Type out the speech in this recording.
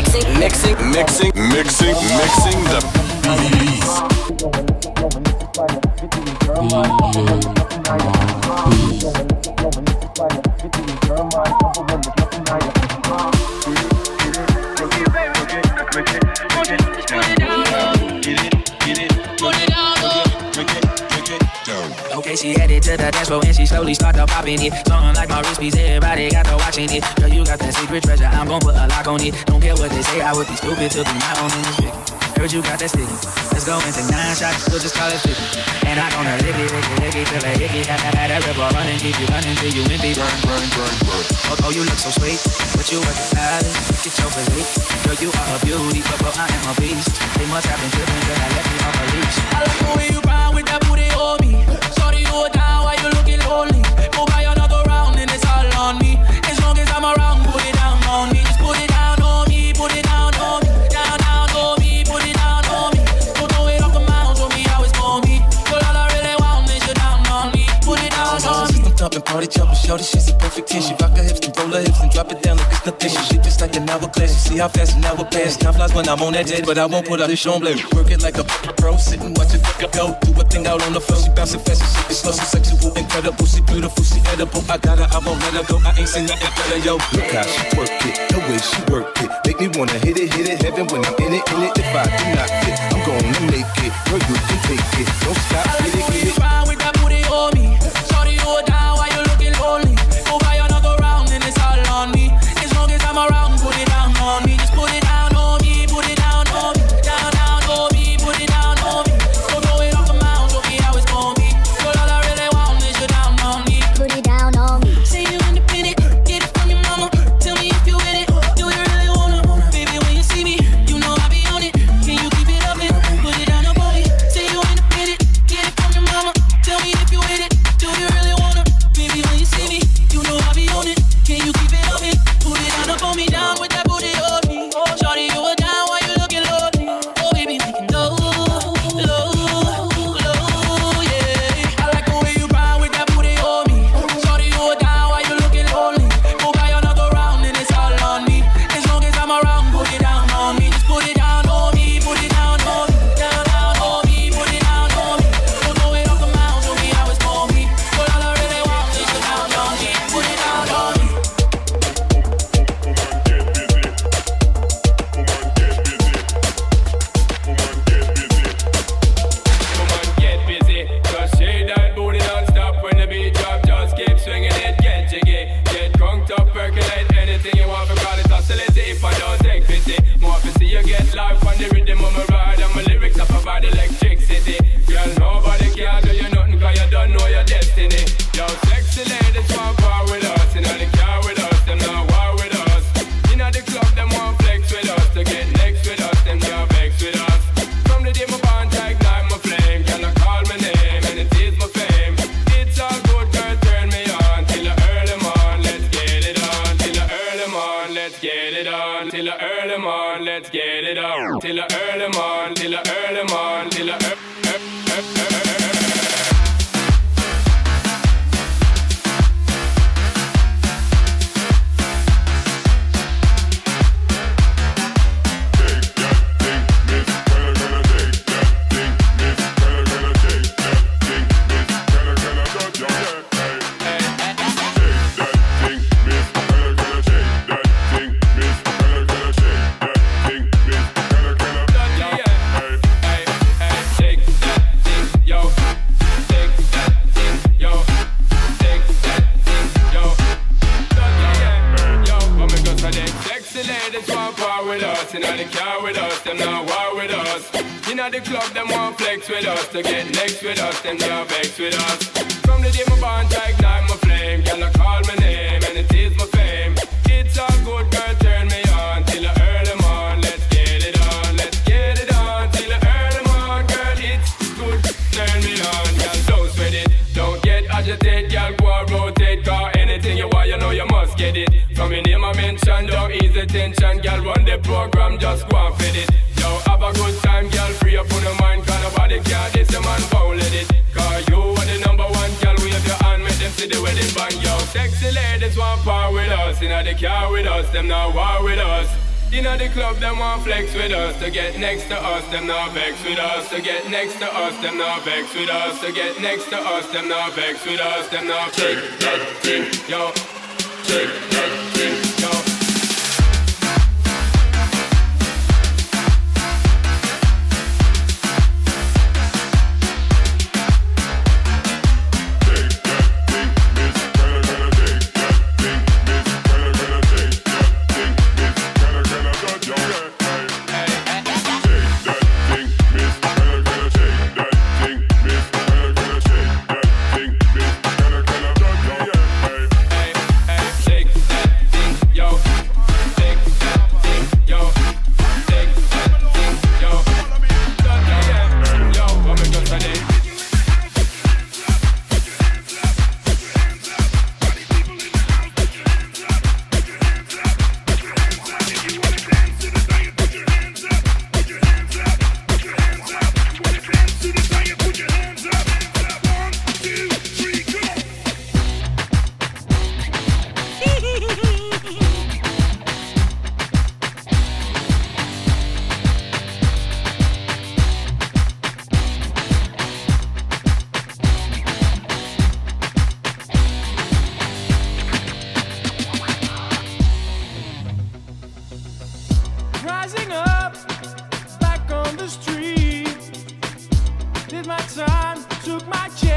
Mixing, mixing, mixing, mixing, mixing the Okay, she headed to the dance floor and she slowly started popping it. Something like my wrist piece, everybody got to watching it. Girl, you got that secret treasure, I'm gon' put a lock on it. Don't care what they say, I would be stupid to be my own in this bitch. Heard you got that sticky. Let's go and take nine shots, we'll just call it 50. And I'm gonna lick it, lick it, lick it till I hickey. Had that, that river running, keep you running till you empty. Burn, burn, burn, burn. Oh, oh, you look so sweet, but you work it hard. Get your physique. Girl, you are a beauty, but, but I am a beast. They must have been tripping cause I left me off a leash. I like the way you ride with that booty on party jumping, shorty, she's a perfect ten. She rock her hips and roll her hips and drop it down like it's nothing. She shit just like an hourglass. You see how fast an hour pass. Time flies when I'm on that jet, but I won't put out this show Work it like a pro, sit and watch it go. Do a thing out on the floor. She bouncing fast and shit slow, so sexual, incredible. She beautiful, she edible. I got her, I won't let her go. I ain't seen nothing better, yo. Look how she work it, the way she work it. Make me wanna hit it, hit it, heaven when I'm in it, in it. If I do not fit, I'm gonna make it. Girl, you can take it. Don't stop, get it, get it. Up me? Us, inna the car with us, them not war with us. Inna the club, them want flex with us, to get next with us, them not vex with us. From the day my bond I ignite my flame, girl I call my name and it is my fame. It's all good, girl, turn me on till the early morn. Let's get it on, let's get it on till the early morn, girl. It's good, turn me on, girl. Don't sweat it, don't get agitated, girl. Go rotate, cause anything you want, you know you must get it. Program, just go and fit it. Yo, have a good time, girl. Free up on your mind, cause nobody care. This your man, foul it. Cause you are the number one, girl. Wave your hand, make them see the wedding band, yo. Sexy ladies want power with us, inna the car with us, them not war with us. Know the club, them want flex with us. To get next to us, them not vex with us. To get next to us, them not vex with us. To get next to us, them not vex with us. Them not take that thing, yo. Take that thing. took my chance.